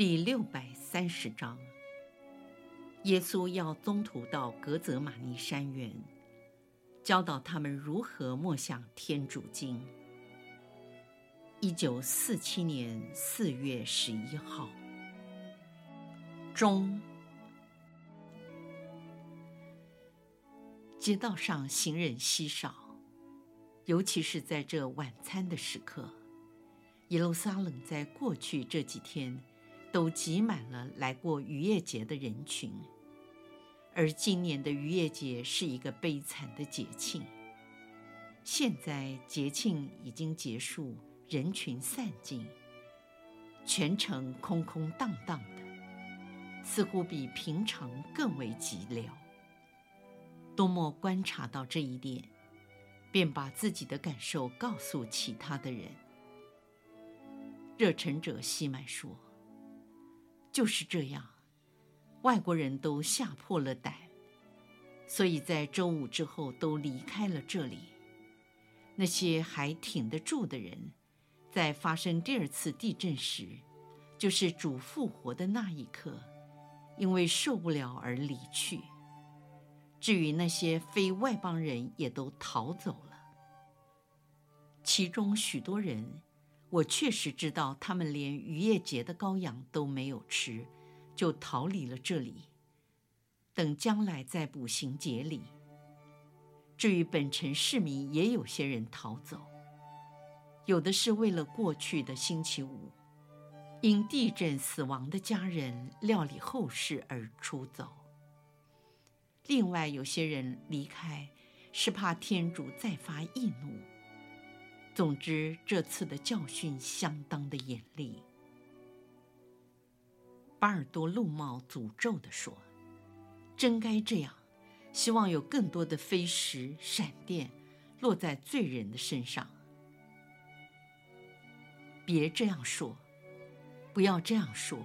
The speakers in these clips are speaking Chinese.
第六百三十章，耶稣要宗徒到格泽玛尼山园，教导他们如何默想天主经。一九四七年四月十一号，中，街道上行人稀少，尤其是在这晚餐的时刻。耶路撒冷在过去这几天。都挤满了来过渔业节的人群，而今年的渔业节是一个悲惨的节庆。现在节庆已经结束，人群散尽，全城空空荡荡的，似乎比平常更为寂寥。多默观察到这一点，便把自己的感受告诉其他的人。热忱者西满说。就是这样，外国人都吓破了胆，所以在周五之后都离开了这里。那些还挺得住的人，在发生第二次地震时，就是主复活的那一刻，因为受不了而离去。至于那些非外邦人，也都逃走了。其中许多人。我确实知道，他们连渔业节的羔羊都没有吃，就逃离了这里，等将来在补行节里。至于本城市民，也有些人逃走，有的是为了过去的星期五，因地震死亡的家人料理后事而出走。另外有些人离开，是怕天主再发义怒。总之，这次的教训相当的严厉。巴尔多禄茂诅咒地说：“真该这样，希望有更多的飞石、闪电落在罪人的身上。别这样说，不要这样说。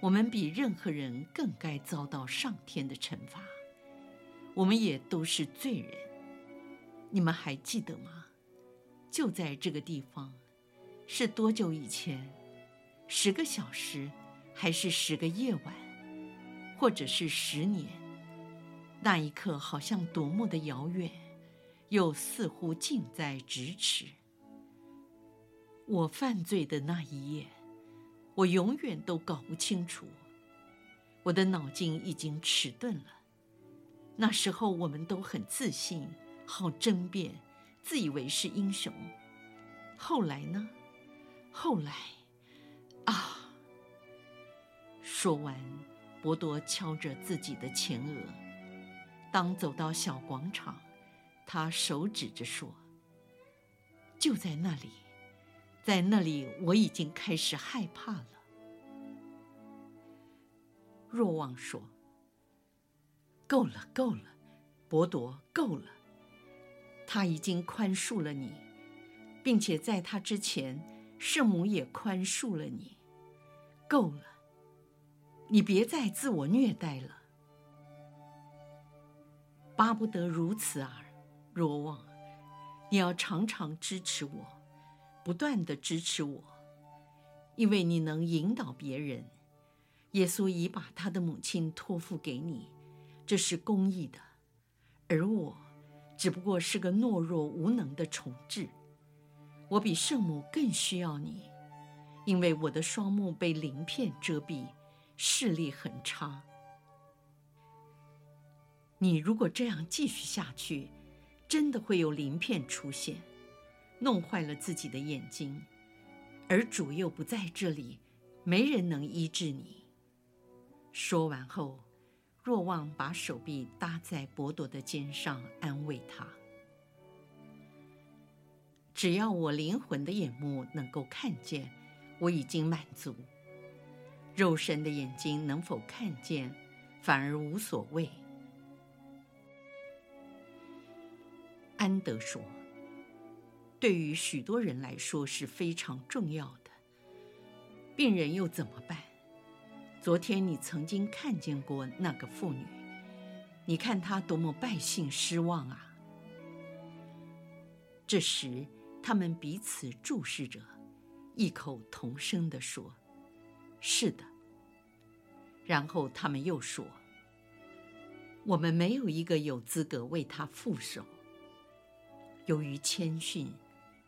我们比任何人更该遭到上天的惩罚。我们也都是罪人。你们还记得吗？”就在这个地方，是多久以前？十个小时，还是十个夜晚，或者是十年？那一刻好像多么的遥远，又似乎近在咫尺。我犯罪的那一夜，我永远都搞不清楚。我的脑筋已经迟钝了。那时候我们都很自信，好争辩。自以为是英雄，后来呢？后来，啊！说完，博多敲着自己的前额。当走到小广场，他手指着说：“就在那里，在那里，我已经开始害怕了。”若望说：“够了，够了，博多，够了。”他已经宽恕了你，并且在他之前，圣母也宽恕了你。够了，你别再自我虐待了。巴不得如此啊，若望，你要常常支持我，不断的支持我，因为你能引导别人。耶稣已把他的母亲托付给你，这是公义的，而我。只不过是个懦弱无能的虫豸，我比圣母更需要你，因为我的双目被鳞片遮蔽，视力很差。你如果这样继续下去，真的会有鳞片出现，弄坏了自己的眼睛，而主又不在这里，没人能医治你。说完后。若望把手臂搭在伯多的肩上，安慰他：“只要我灵魂的眼目能够看见，我已经满足。肉身的眼睛能否看见，反而无所谓。安德说：“对于许多人来说是非常重要的。病人又怎么办？昨天你曾经看见过那个妇女，你看她多么败兴失望啊！”这时，他们彼此注视着，异口同声地说：“是的。”然后他们又说：“我们没有一个有资格为她负手。”由于谦逊，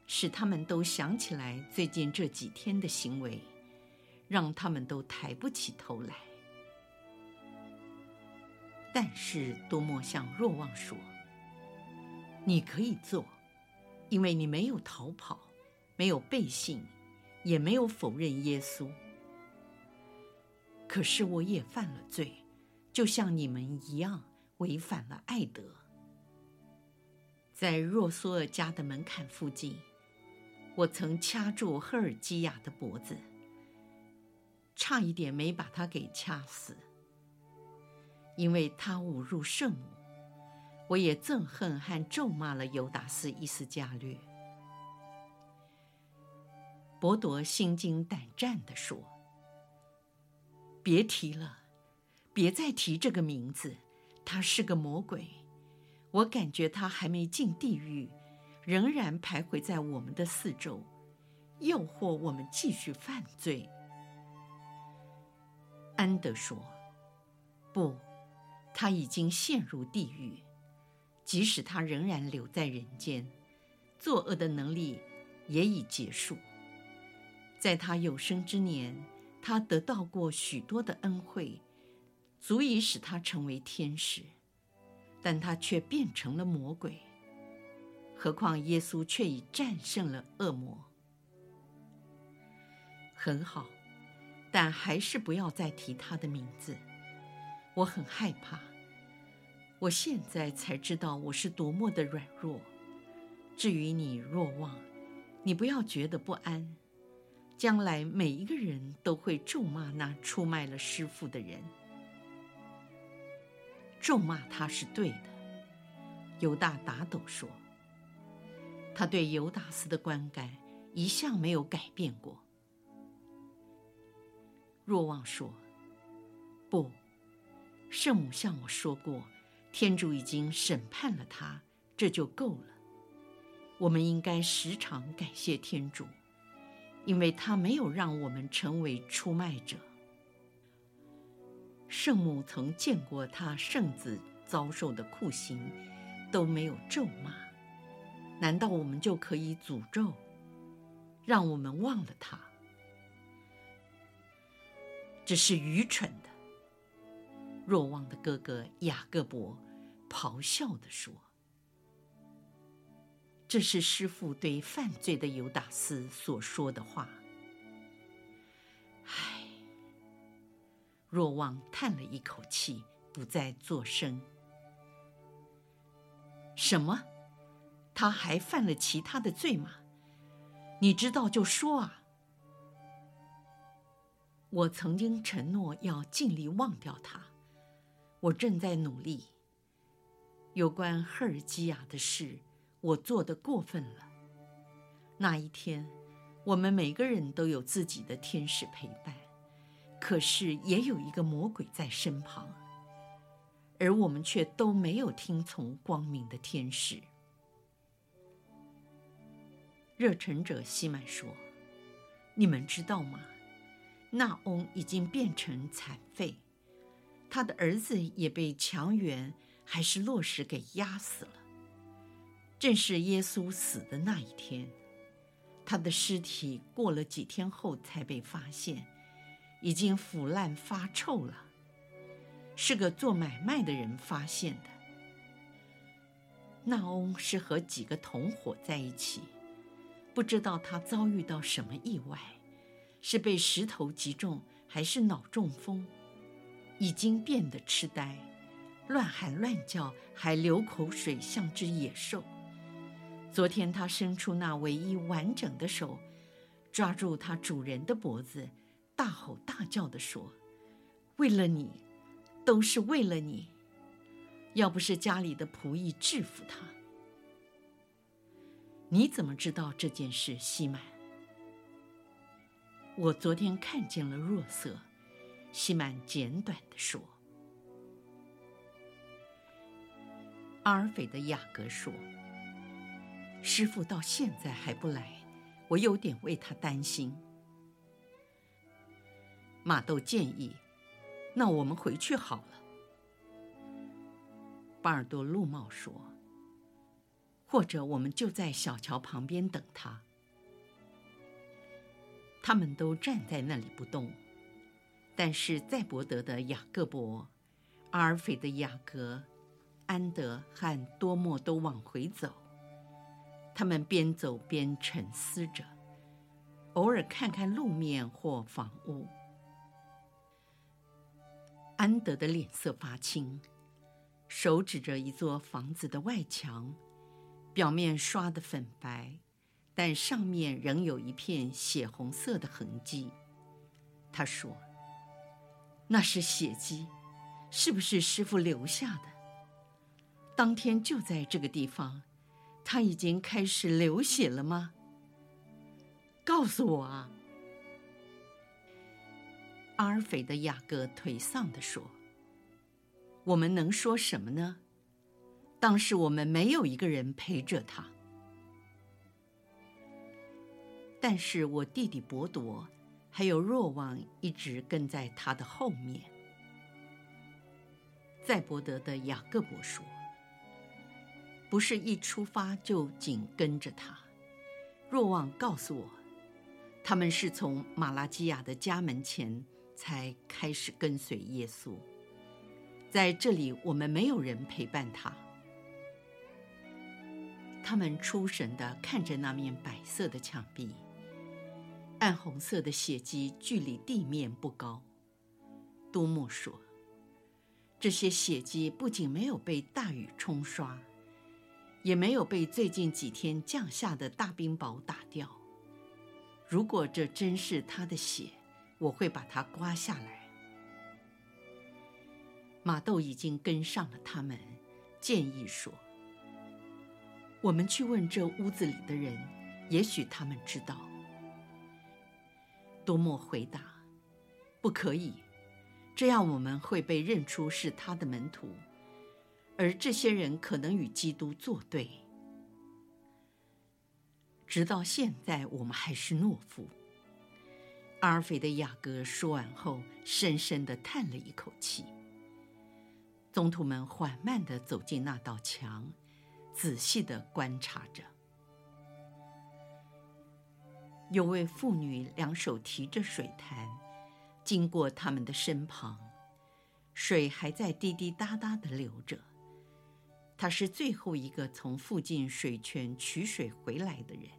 使他们都想起来最近这几天的行为，让他们都抬不起头来。但是多默向若望说：“你可以做，因为你没有逃跑，没有背信，也没有否认耶稣。可是我也犯了罪，就像你们一样，违反了爱德。”在若苏尔家的门槛附近，我曾掐住赫尔基亚的脖子，差一点没把他给掐死。因为他侮辱圣母，我也憎恨和咒骂了尤达斯·伊斯加略。伯铎心惊胆战地说：“别提了，别再提这个名字，他是个魔鬼。”我感觉他还没进地狱，仍然徘徊在我们的四周，诱惑我们继续犯罪。安德说：“不，他已经陷入地狱。即使他仍然留在人间，作恶的能力也已结束。在他有生之年，他得到过许多的恩惠，足以使他成为天使。”但他却变成了魔鬼，何况耶稣却已战胜了恶魔。很好，但还是不要再提他的名字，我很害怕。我现在才知道我是多么的软弱。至于你，若望，你不要觉得不安，将来每一个人都会咒骂那出卖了师傅的人。咒骂他是对的，犹大打斗说。他对犹达斯的观感一向没有改变过。若望说：“不，圣母向我说过，天主已经审判了他，这就够了。我们应该时常感谢天主，因为他没有让我们成为出卖者。”圣母曾见过他圣子遭受的酷刑，都没有咒骂，难道我们就可以诅咒，让我们忘了他？这是愚蠢的。若望的哥哥雅各伯咆哮地说：“这是师父对犯罪的犹达斯所说的话。”唉。若望叹了一口气，不再作声。什么？他还犯了其他的罪吗？你知道就说啊！我曾经承诺要尽力忘掉他，我正在努力。有关赫尔基亚的事，我做得过分了。那一天，我们每个人都有自己的天使陪伴。可是也有一个魔鬼在身旁，而我们却都没有听从光明的天使。热忱者西曼说：“你们知道吗？纳翁已经变成残废，他的儿子也被强援还是落石给压死了。正是耶稣死的那一天，他的尸体过了几天后才被发现。”已经腐烂发臭了，是个做买卖的人发现的。纳翁是和几个同伙在一起，不知道他遭遇到什么意外，是被石头击中还是脑中风，已经变得痴呆，乱喊乱叫，还流口水，像只野兽。昨天他伸出那唯一完整的手，抓住他主人的脖子。大吼大叫地说：“为了你，都是为了你！要不是家里的仆役制服他，你怎么知道这件事？”西满，我昨天看见了若瑟。西满简短地说。阿尔斐的雅各说：“师傅到现在还不来，我有点为他担心。”马豆建议：“那我们回去好了。”巴尔多陆茂说：“或者我们就在小桥旁边等他。”他们都站在那里不动，但是载伯德的雅各伯、阿尔斐的雅各。安德和多莫都往回走，他们边走边沉思着，偶尔看看路面或房屋。安德的脸色发青，手指着一座房子的外墙，表面刷得粉白，但上面仍有一片血红色的痕迹。他说：“那是血迹，是不是师傅留下的？”当天就在这个地方，他已经开始流血了吗？告诉我啊！阿尔斐的雅各颓丧地说：“我们能说什么呢？当时我们没有一个人陪着他，但是我弟弟伯铎还有若望一直跟在他的后面。”在伯德的雅各伯说。不是一出发就紧跟着他。若望告诉我，他们是从马拉基亚的家门前才开始跟随耶稣。在这里，我们没有人陪伴他。他们出神地看着那面白色的墙壁，暗红色的血迹距离地面不高。多默说：“这些血迹不仅没有被大雨冲刷。”也没有被最近几天降下的大冰雹打掉。如果这真是他的血，我会把它刮下来。马豆已经跟上了他们，建议说：“我们去问这屋子里的人，也许他们知道。”多默回答：“不可以，这样我们会被认出是他的门徒。”而这些人可能与基督作对。直到现在，我们还是懦夫。阿尔菲的雅各说完后，深深地叹了一口气。宗徒们缓慢地走进那道墙，仔细地观察着。有位妇女两手提着水坛，经过他们的身旁，水还在滴滴答答地流着。他是最后一个从附近水泉取水回来的人。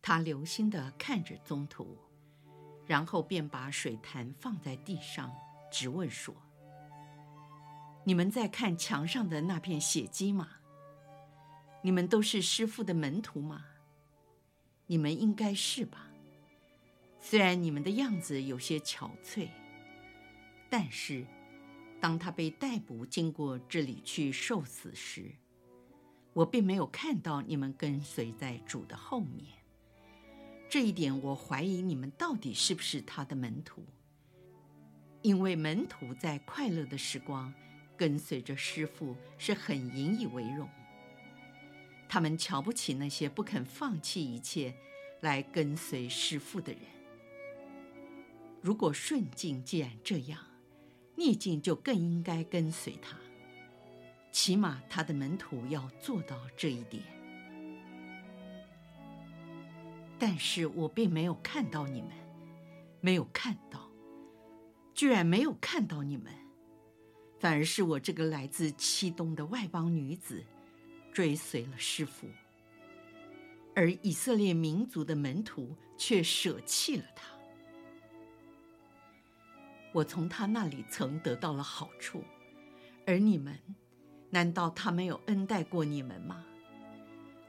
他留心地看着宗徒，然后便把水坛放在地上，质问说：“你们在看墙上的那片血迹吗？你们都是师父的门徒吗？你们应该是吧。虽然你们的样子有些憔悴，但是……”当他被逮捕经过这里去受死时，我并没有看到你们跟随在主的后面。这一点我怀疑你们到底是不是他的门徒，因为门徒在快乐的时光跟随着师父是很引以为荣。他们瞧不起那些不肯放弃一切来跟随师父的人。如果顺境既然这样。逆境就更应该跟随他，起码他的门徒要做到这一点。但是我并没有看到你们，没有看到，居然没有看到你们，反而是我这个来自七东的外邦女子，追随了师傅，而以色列民族的门徒却舍弃了他。我从他那里曾得到了好处，而你们，难道他没有恩待过你们吗？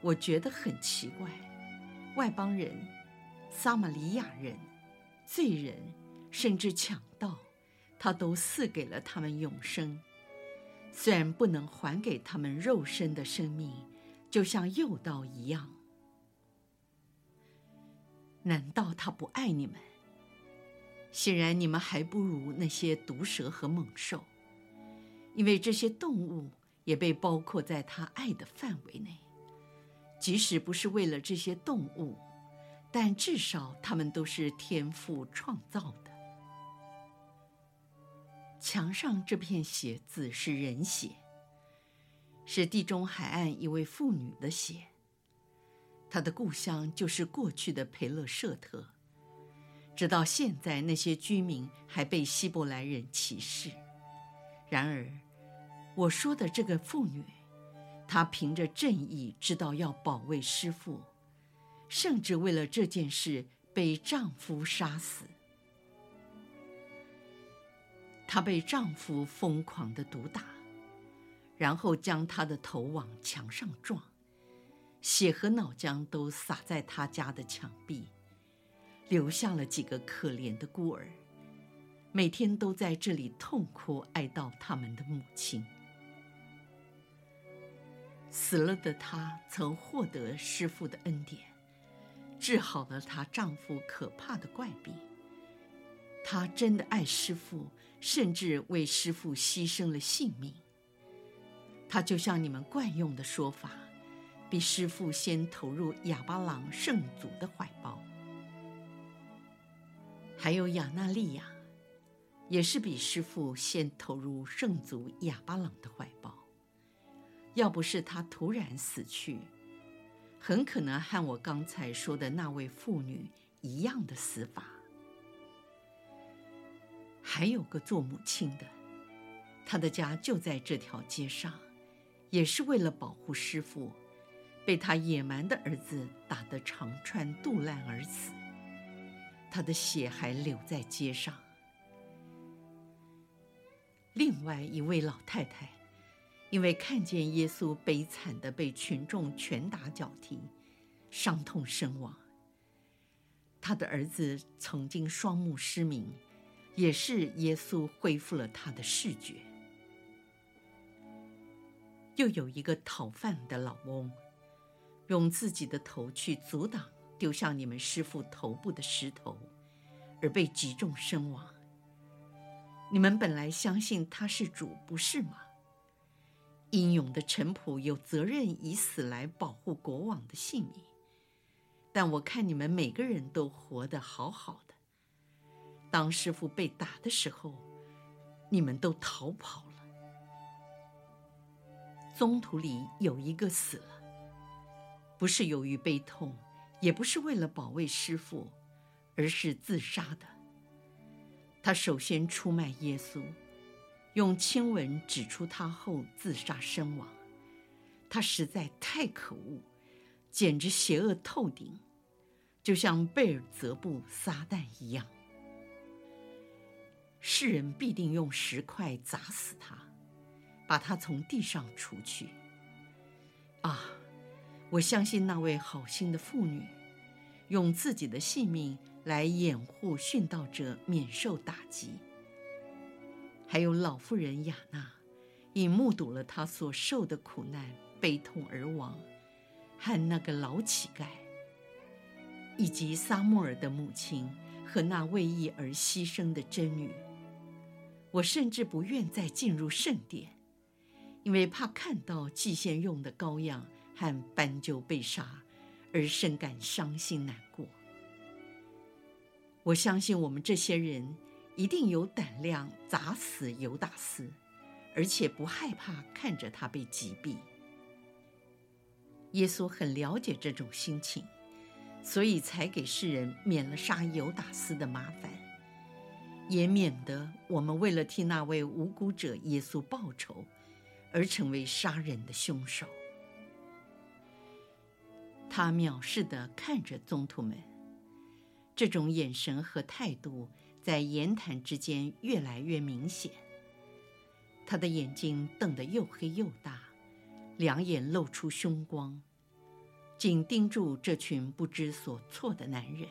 我觉得很奇怪，外邦人、撒玛利亚人，罪人，甚至强盗，他都赐给了他们永生。虽然不能还给他们肉身的生命，就像诱盗一样。难道他不爱你们？显然你们还不如那些毒蛇和猛兽，因为这些动物也被包括在他爱的范围内。即使不是为了这些动物，但至少他们都是天赋创造的。墙上这片血字是人血，是地中海岸一位妇女的血。她的故乡就是过去的培勒舍特，直到现在，那些居民还被希伯来人歧视。然而，我说的这个妇女，她凭着正义，知道要保卫师父，甚至为了这件事被丈夫杀死。她被丈夫疯狂地毒打，然后将她的头往墙上撞，血和脑浆都洒在她家的墙壁，留下了几个可怜的孤儿，每天都在这里痛哭哀悼他们的母亲。死了的她曾获得师父的恩典，治好了她丈夫可怕的怪病。她真的爱师父。甚至为师父牺牲了性命。他就像你们惯用的说法，比师父先投入哑巴郎圣祖的怀抱。还有亚纳利亚，也是比师父先投入圣祖哑巴郎的怀抱。要不是他突然死去，很可能和我刚才说的那位妇女一样的死法。还有个做母亲的，她的家就在这条街上，也是为了保护师父，被他野蛮的儿子打得肠穿肚烂而死，他的血还流在街上。另外一位老太太，因为看见耶稣悲惨地被群众拳打脚踢，伤痛身亡。他的儿子曾经双目失明。也是耶稣恢复了他的视觉。又有一个讨饭的老翁，用自己的头去阻挡丢向你们师傅头部的石头，而被击中身亡。你们本来相信他是主，不是吗？英勇的臣仆有责任以死来保护国王的性命，但我看你们每个人都活得好好的。当师父被打的时候，你们都逃跑了。宗徒里有一个死了，不是由于悲痛，也不是为了保卫师父，而是自杀的。他首先出卖耶稣，用亲吻指出他后自杀身亡。他实在太可恶，简直邪恶透顶，就像贝尔泽布撒旦一样。世人必定用石块砸死他，把他从地上除去。啊，我相信那位好心的妇女，用自己的性命来掩护殉道者免受打击。还有老妇人亚娜，已目睹了他所受的苦难，悲痛而亡；和那个老乞丐，以及撒穆尔的母亲和那为义而牺牲的真女。我甚至不愿再进入圣殿，因为怕看到祭献用的羔羊和斑鸠被杀，而深感伤心难过。我相信我们这些人一定有胆量砸死犹达斯，而且不害怕看着他被击毙。耶稣很了解这种心情，所以才给世人免了杀犹达斯的麻烦。也免得我们为了替那位无辜者耶稣报仇，而成为杀人的凶手。他藐视地看着宗徒们，这种眼神和态度在言谈之间越来越明显。他的眼睛瞪得又黑又大，两眼露出凶光，紧盯住这群不知所措的男人。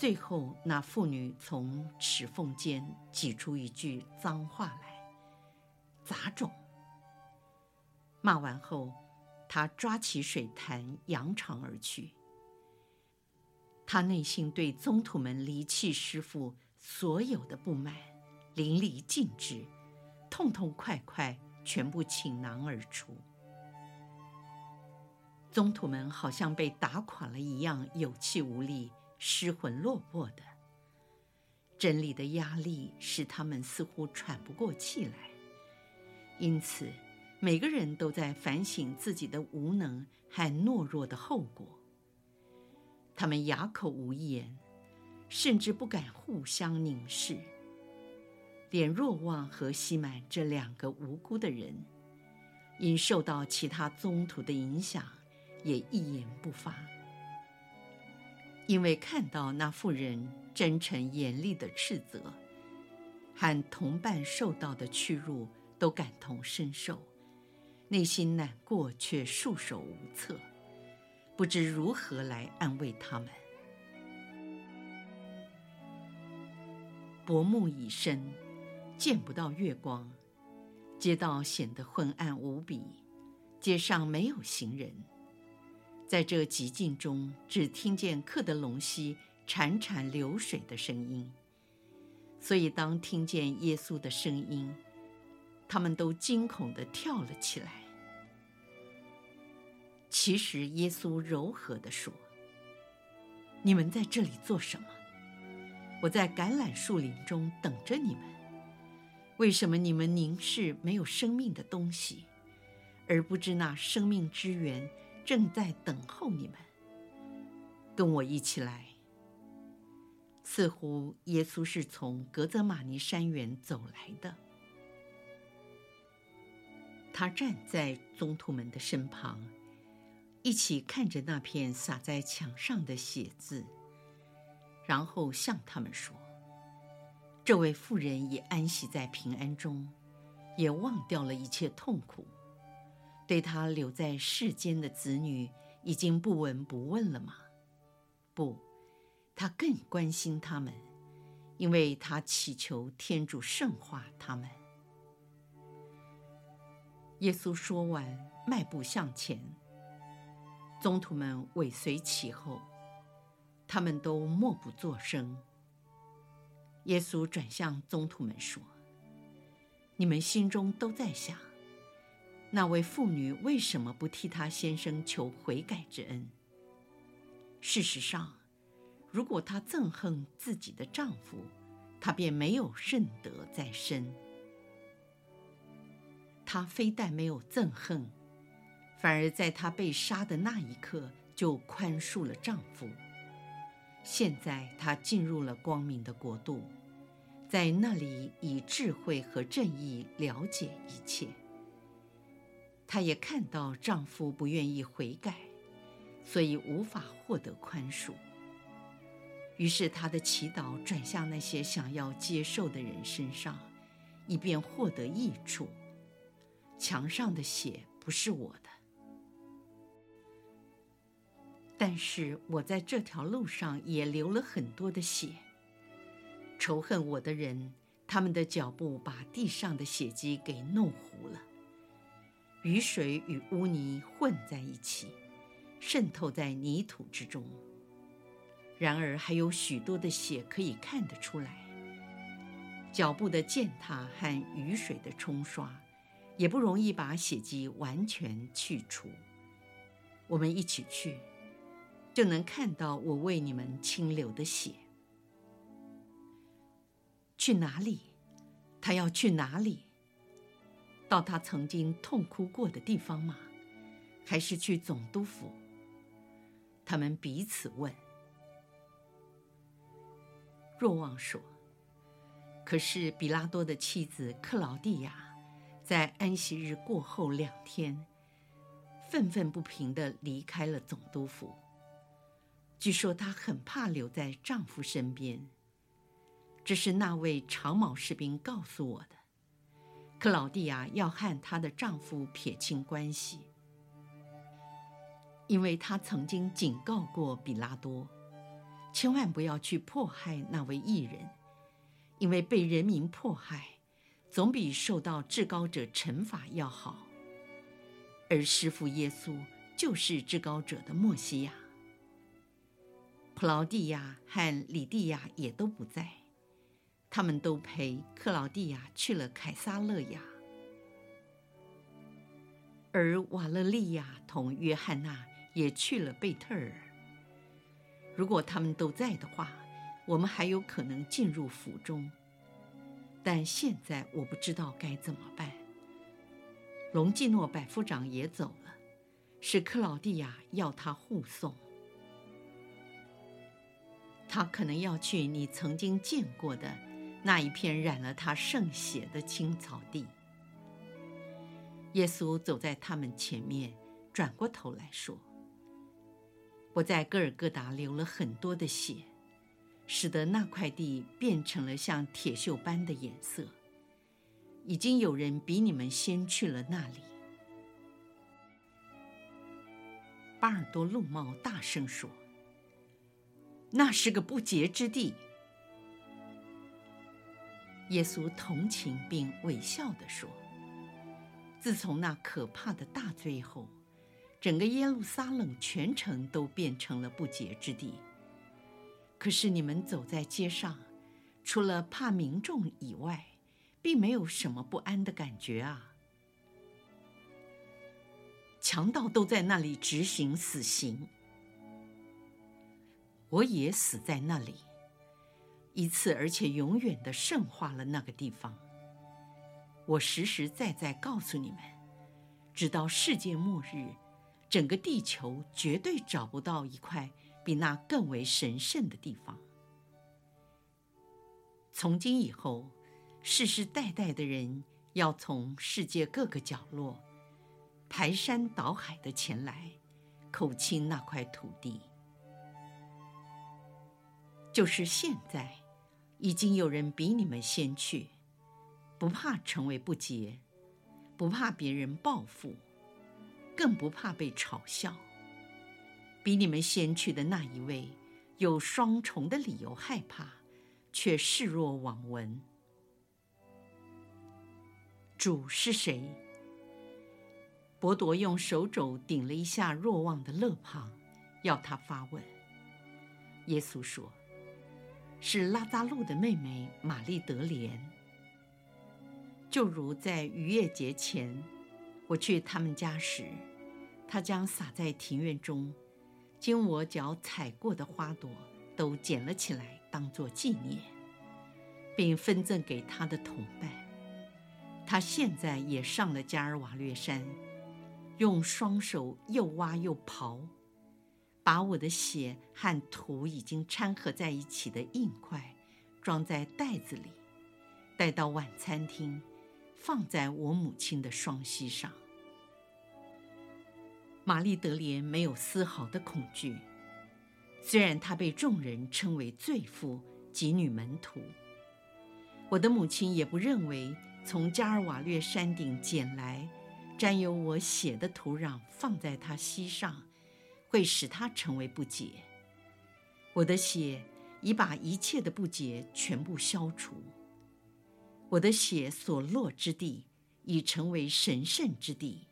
最后，那妇女从齿缝间挤出一句脏话来：“杂种。”骂完后，她抓起水坛，扬长而去。她内心对宗徒们离弃师父所有的不满，淋漓尽致，痛痛快快，全部倾囊而出。宗徒们好像被打垮了一样，有气无力。失魂落魄的真理的压力使他们似乎喘不过气来，因此每个人都在反省自己的无能和懦弱的后果。他们哑口无言，甚至不敢互相凝视。连若望和西满这两个无辜的人，因受到其他宗徒的影响，也一言不发。因为看到那妇人真诚严厉的斥责，和同伴受到的屈辱都感同身受，内心难过却束手无策，不知如何来安慰他们。薄暮已深，见不到月光，街道显得昏暗无比，街上没有行人。在这寂静中，只听见克德隆溪潺潺流水的声音。所以，当听见耶稣的声音，他们都惊恐地跳了起来。其实，耶稣柔和地说：“你们在这里做什么？我在橄榄树林中等着你们。为什么你们凝视没有生命的东西，而不知那生命之源？”正在等候你们，跟我一起来。似乎耶稣是从格泽玛尼山园走来的。他站在宗徒们的身旁，一起看着那片洒在墙上的血渍，然后向他们说：“这位妇人也安息在平安中，也忘掉了一切痛苦。”对他留在世间的子女已经不闻不问了吗？不，他更关心他们，因为他祈求天主圣化他们。耶稣说完，迈步向前，宗徒们尾随其后，他们都默不作声。耶稣转向宗徒们说：“你们心中都在想。”那位妇女为什么不替她先生求悔改之恩？事实上，如果她憎恨自己的丈夫，她便没有圣德在身。她非但没有憎恨，反而在她被杀的那一刻就宽恕了丈夫。现在她进入了光明的国度，在那里以智慧和正义了解一切。她也看到丈夫不愿意悔改，所以无法获得宽恕。于是她的祈祷转向那些想要接受的人身上，以便获得益处。墙上的血不是我的，但是我在这条路上也流了很多的血。仇恨我的人，他们的脚步把地上的血迹给弄糊了。雨水与污泥混在一起，渗透在泥土之中。然而还有许多的血可以看得出来。脚步的践踏和雨水的冲刷，也不容易把血迹完全去除。我们一起去，就能看到我为你们倾流的血。去哪里？他要去哪里？到他曾经痛哭过的地方吗？还是去总督府？他们彼此问。若望说：“可是比拉多的妻子克劳蒂亚，在安息日过后两天，愤愤不平地离开了总督府。据说她很怕留在丈夫身边。这是那位长矛士兵告诉我的。”克劳蒂亚要和她的丈夫撇清关系，因为她曾经警告过比拉多，千万不要去迫害那位义人，因为被人民迫害，总比受到至高者惩罚要好。而师父耶稣就是至高者的默西亚。普劳蒂亚和里蒂亚也都不在，他们都陪克劳蒂亚去了凯撒勒雅，而瓦勒利亚同约翰娜也去了贝特尔。如果他们都在的话，我们还有可能进入府中。但现在我不知道该怎么办。隆基诺百夫长也走了，是克劳蒂亚要他护送。他可能要去你曾经见过的那一片染了他圣血的青草地。耶稣走在他们前面，转过头来说：“我在各尔各达流了很多的血，使得那块地变成了像铁锈般的颜色。已经有人比你们先去了那里。”巴尔多禄茂大声说。那是个不洁之地。耶稣同情并微笑地说：“自从那可怕的大罪后，整个耶路撒冷全城都变成了不洁之地。可是你们走在街上，除了怕民众以外，并没有什么不安的感觉啊。强盗都在那里执行死刑。”我也死在那里，一次，而且永远的圣化了那个地方。我实实在在告诉你们，直到世界末日，整个地球绝对找不到一块比那更为神圣的地方。从今以后，世世代代的人要从世界各个角落排山倒海的前来，叩亲那块土地。就是现在，已经有人比你们先去，不怕成为不洁，不怕别人报复，更不怕被嘲笑。比你们先去的那一位，有双重的理由害怕，却视若罔闻。主是谁？伯铎用手肘顶了一下若望的肋旁，要他发问。耶稣说。是拉扎路的妹妹玛丽德莲。就如在逾越节前，我去他们家时，她将撒在庭院中，经我脚踩过的花朵都捡了起来，当作纪念，并分赠给她的同伴。她现在也上了加尔瓦略山，用双手又挖又刨。把我的血和土已经掺合在一起的硬块装在袋子里，带到晚餐厅，放在我母亲的双膝上。玛丽德莲没有丝毫的恐惧，虽然她被众人称为罪妇及女门徒。我的母亲也不认为从加尔瓦略山顶捡来沾有我血的土壤放在她膝上。会使他成为不洁。我的血已把一切的不洁全部消除。我的血所落之地已成为神圣之地。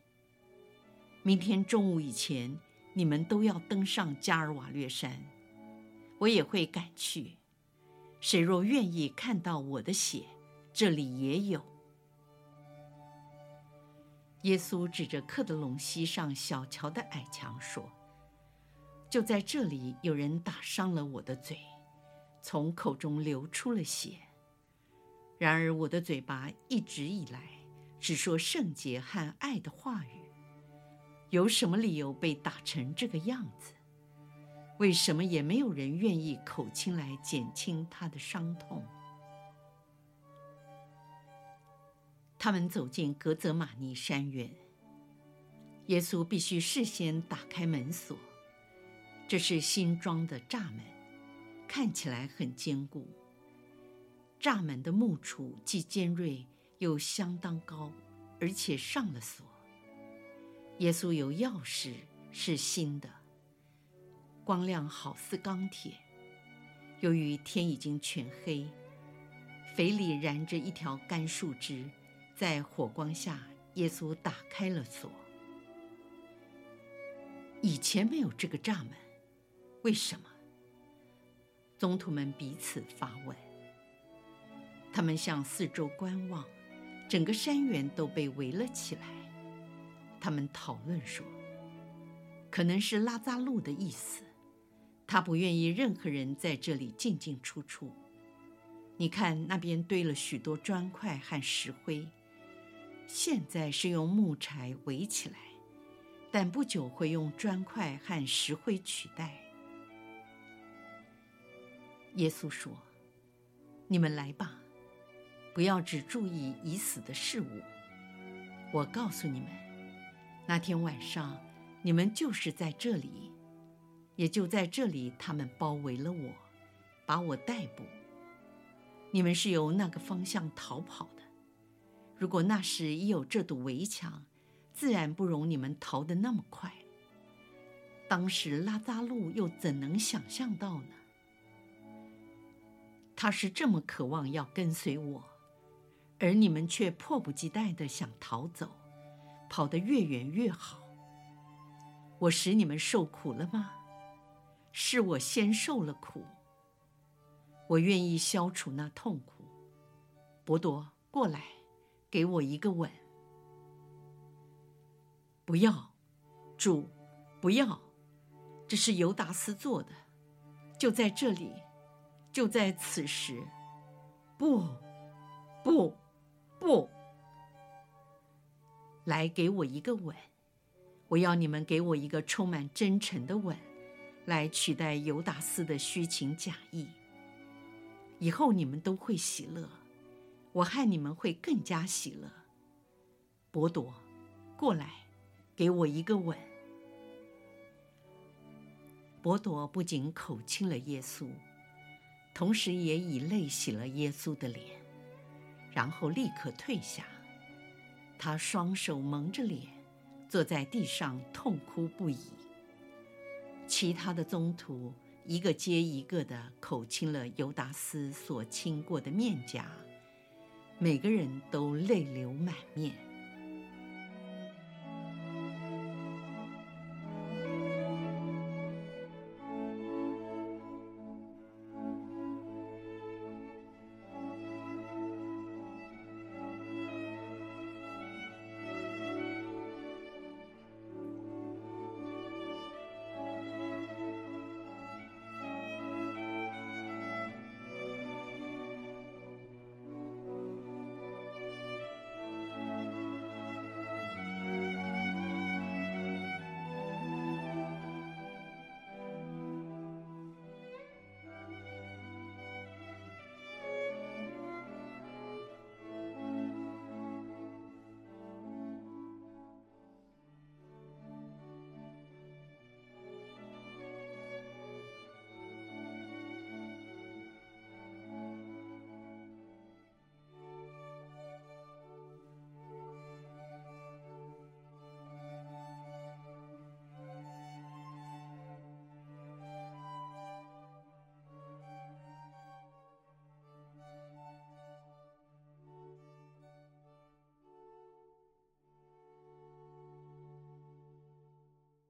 明天中午以前，你们都要登上加尔瓦略山，我也会赶去。谁若愿意看到我的血，这里也有。耶稣指着克德隆溪上小桥的矮墙说。就在这里，有人打伤了我的嘴，从口中流出了血。然而，我的嘴巴一直以来只说圣洁和爱的话语。有什么理由被打成这个样子？为什么也没有人愿意口亲来减轻他的伤痛？他们走进格泽玛尼山院，耶稣必须事先打开门锁。这是新装的栅门，看起来很坚固。栅门的木杵既尖锐又相当高，而且上了锁。耶稣有钥匙，是新的，光亮好似钢铁。由于天已经全黑，肥里燃着一条干树枝，在火光下，耶稣打开了锁。以前没有这个栅门，为什么？宗徒们彼此发问。他们向四周观望，整个山园都被围了起来。他们讨论说：“可能是拉扎路的意思，他不愿意任何人在这里进进出出。你看那边堆了许多砖块和石灰，现在是用木柴围起来，但不久会用砖块和石灰取代。”耶稣说：“你们来吧。”不要只注意已死的事物。我告诉你们，那天晚上你们就是在这里，也就在这里，他们包围了我，把我逮捕。你们是由那个方向逃跑的。如果那时已有这堵围墙，自然不容你们逃得那么快。当时拉扎路又怎能想象到呢？他是这么渴望要跟随我。而你们却迫不及待的想逃走，跑得越远越好。我使你们受苦了吗？是我先受了苦。我愿意消除那痛苦。伯多，过来，给我一个吻。不要，主，不要，这是犹达斯做的。就在这里，就在此时。不，不。不，来给我一个吻！我要你们给我一个充满真诚的吻，来取代犹达斯的虚情假意。以后你们都会喜乐，我和你们会更加喜乐。伯多，过来，给我一个吻！伯多不仅口亲了耶稣，同时也以泪洗了耶稣的脸。然后立刻退下，他双手蒙着脸，坐在地上痛哭不已。其他的宗徒一个接一个的口亲了犹达斯所亲过的面颊，每个人都泪流满面。